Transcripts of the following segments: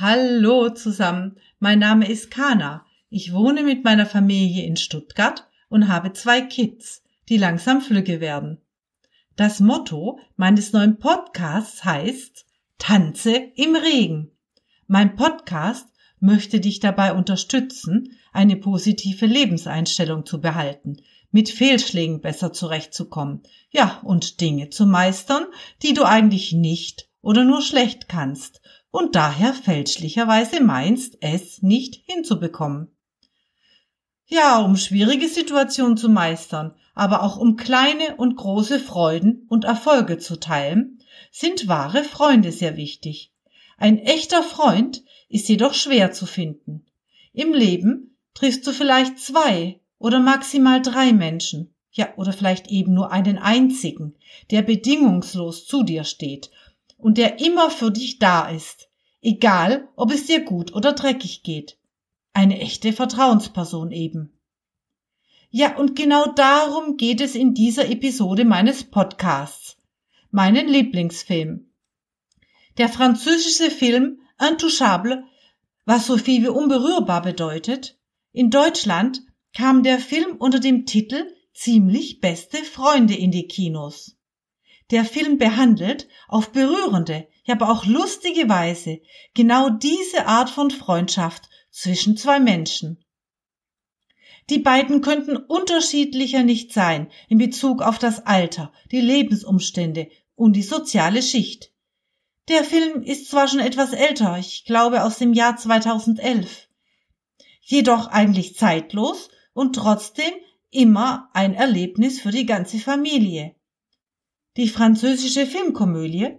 Hallo zusammen, mein Name ist Kana. Ich wohne mit meiner Familie in Stuttgart und habe zwei Kids, die langsam flügge werden. Das Motto meines neuen Podcasts heißt Tanze im Regen. Mein Podcast möchte dich dabei unterstützen, eine positive Lebenseinstellung zu behalten, mit Fehlschlägen besser zurechtzukommen, ja, und Dinge zu meistern, die du eigentlich nicht oder nur schlecht kannst und daher fälschlicherweise meinst, es nicht hinzubekommen. Ja, um schwierige Situationen zu meistern, aber auch um kleine und große Freuden und Erfolge zu teilen, sind wahre Freunde sehr wichtig. Ein echter Freund ist jedoch schwer zu finden. Im Leben triffst du vielleicht zwei oder maximal drei Menschen, ja, oder vielleicht eben nur einen einzigen, der bedingungslos zu dir steht und der immer für dich da ist, egal ob es dir gut oder dreckig geht. Eine echte Vertrauensperson eben. Ja, und genau darum geht es in dieser Episode meines Podcasts. Meinen Lieblingsfilm. Der französische Film Intouchable, was so viel wie unberührbar bedeutet. In Deutschland kam der Film unter dem Titel Ziemlich beste Freunde in die Kinos. Der Film behandelt auf berührende, ja aber auch lustige Weise genau diese Art von Freundschaft zwischen zwei Menschen. Die beiden könnten unterschiedlicher nicht sein in Bezug auf das Alter, die Lebensumstände und die soziale Schicht. Der Film ist zwar schon etwas älter, ich glaube aus dem Jahr 2011, jedoch eigentlich zeitlos und trotzdem immer ein Erlebnis für die ganze Familie. Die französische Filmkomödie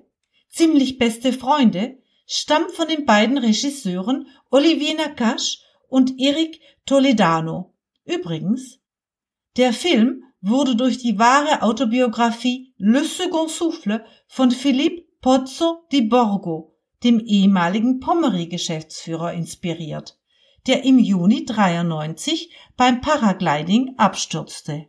Ziemlich beste Freunde stammt von den beiden Regisseuren Olivier Nakache und Eric Toledano. Übrigens, der Film wurde durch die wahre Autobiografie Le Second Souffle von Philippe Pozzo di Borgo, dem ehemaligen Pommery-Geschäftsführer, inspiriert, der im Juni 93 beim Paragliding abstürzte.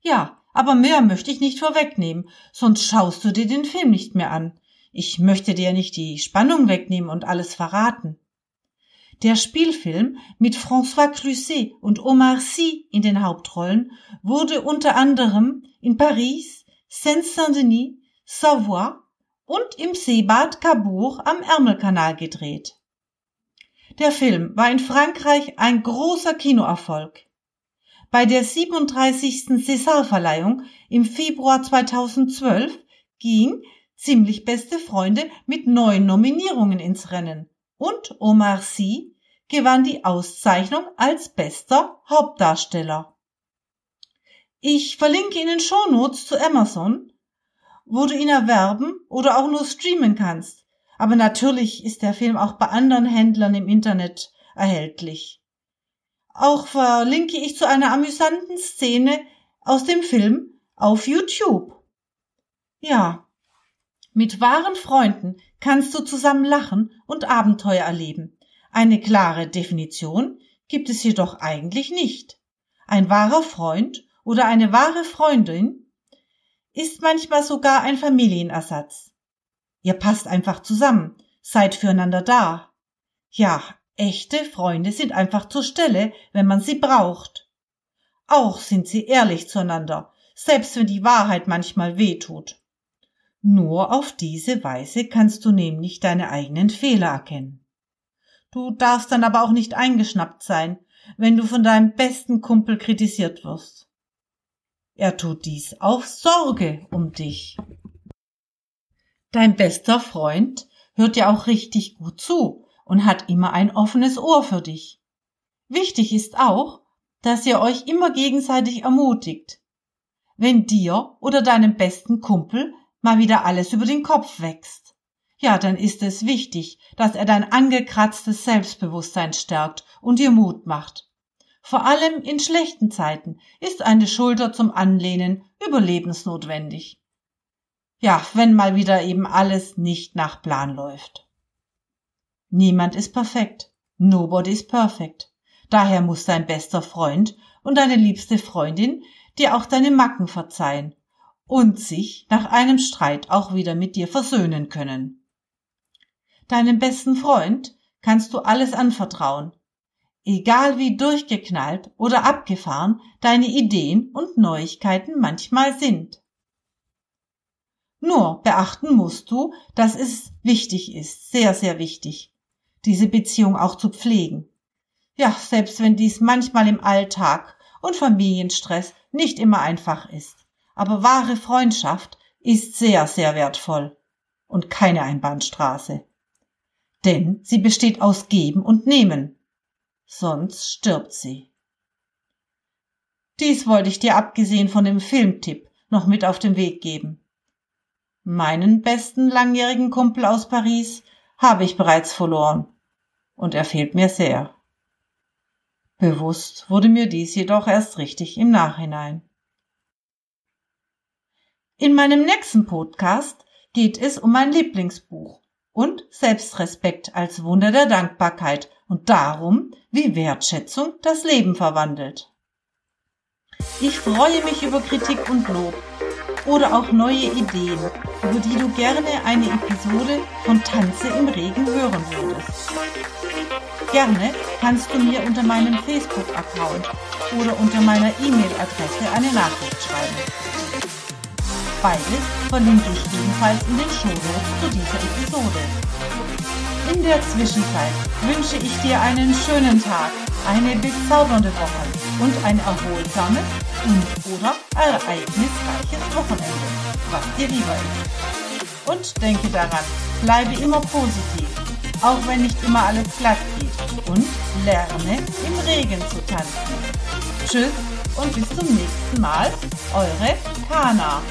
Ja, aber mehr möchte ich nicht vorwegnehmen, sonst schaust du dir den Film nicht mehr an. Ich möchte dir nicht die Spannung wegnehmen und alles verraten. Der Spielfilm mit François Cluzet und Omar Sy in den Hauptrollen wurde unter anderem in Paris, Saint-Saint-Denis, Savoie und im Seebad Cabourg am Ärmelkanal gedreht. Der Film war in Frankreich ein großer Kinoerfolg. Bei der 37. César-Verleihung im Februar 2012 ging Ziemlich beste Freunde mit neun Nominierungen ins Rennen und Omar Sy gewann die Auszeichnung als bester Hauptdarsteller. Ich verlinke Ihnen Shownotes zu Amazon, wo du ihn erwerben oder auch nur streamen kannst. Aber natürlich ist der Film auch bei anderen Händlern im Internet erhältlich. Auch verlinke ich zu einer amüsanten Szene aus dem Film auf YouTube. Ja, mit wahren Freunden kannst du zusammen lachen und Abenteuer erleben. Eine klare Definition gibt es jedoch eigentlich nicht. Ein wahrer Freund oder eine wahre Freundin ist manchmal sogar ein Familienersatz. Ihr passt einfach zusammen, seid füreinander da. Ja, Echte Freunde sind einfach zur Stelle, wenn man sie braucht. Auch sind sie ehrlich zueinander, selbst wenn die Wahrheit manchmal weh tut. Nur auf diese Weise kannst du nämlich deine eigenen Fehler erkennen. Du darfst dann aber auch nicht eingeschnappt sein, wenn du von deinem besten Kumpel kritisiert wirst. Er tut dies auf Sorge um dich. Dein bester Freund hört dir auch richtig gut zu und hat immer ein offenes Ohr für dich. Wichtig ist auch, dass ihr euch immer gegenseitig ermutigt. Wenn dir oder deinem besten Kumpel mal wieder alles über den Kopf wächst, ja, dann ist es wichtig, dass er dein angekratztes Selbstbewusstsein stärkt und dir Mut macht. Vor allem in schlechten Zeiten ist eine Schulter zum Anlehnen überlebensnotwendig. Ja, wenn mal wieder eben alles nicht nach Plan läuft. Niemand ist perfekt. Nobody is perfect. Daher muss dein bester Freund und deine liebste Freundin dir auch deine Macken verzeihen und sich nach einem Streit auch wieder mit dir versöhnen können. Deinem besten Freund kannst du alles anvertrauen, egal wie durchgeknallt oder abgefahren deine Ideen und Neuigkeiten manchmal sind. Nur beachten musst du, dass es wichtig ist, sehr, sehr wichtig, diese Beziehung auch zu pflegen. Ja, selbst wenn dies manchmal im Alltag und Familienstress nicht immer einfach ist. Aber wahre Freundschaft ist sehr, sehr wertvoll und keine Einbahnstraße. Denn sie besteht aus Geben und Nehmen. Sonst stirbt sie. Dies wollte ich dir abgesehen von dem Filmtipp noch mit auf den Weg geben. Meinen besten langjährigen Kumpel aus Paris habe ich bereits verloren. Und er fehlt mir sehr. Bewusst wurde mir dies jedoch erst richtig im Nachhinein. In meinem nächsten Podcast geht es um mein Lieblingsbuch und Selbstrespekt als Wunder der Dankbarkeit und darum, wie Wertschätzung das Leben verwandelt. Ich freue mich über Kritik und Lob oder auch neue Ideen, über die du gerne eine Episode von Tanze im Regen hören würdest. Gerne kannst du mir unter meinem Facebook-Account oder unter meiner E-Mail-Adresse eine Nachricht schreiben. Beides verlinke ich ebenfalls in den Shownotes zu dieser Episode. In der Zwischenzeit wünsche ich dir einen schönen Tag, eine bezaubernde Woche und ein erholsames und oder ereignisreiches Wochenende, was dir lieber ist. Und denke daran, bleibe immer positiv, auch wenn nicht immer alles glatt geht und lerne im Regen zu tanzen. Tschüss und bis zum nächsten Mal, eure Kana.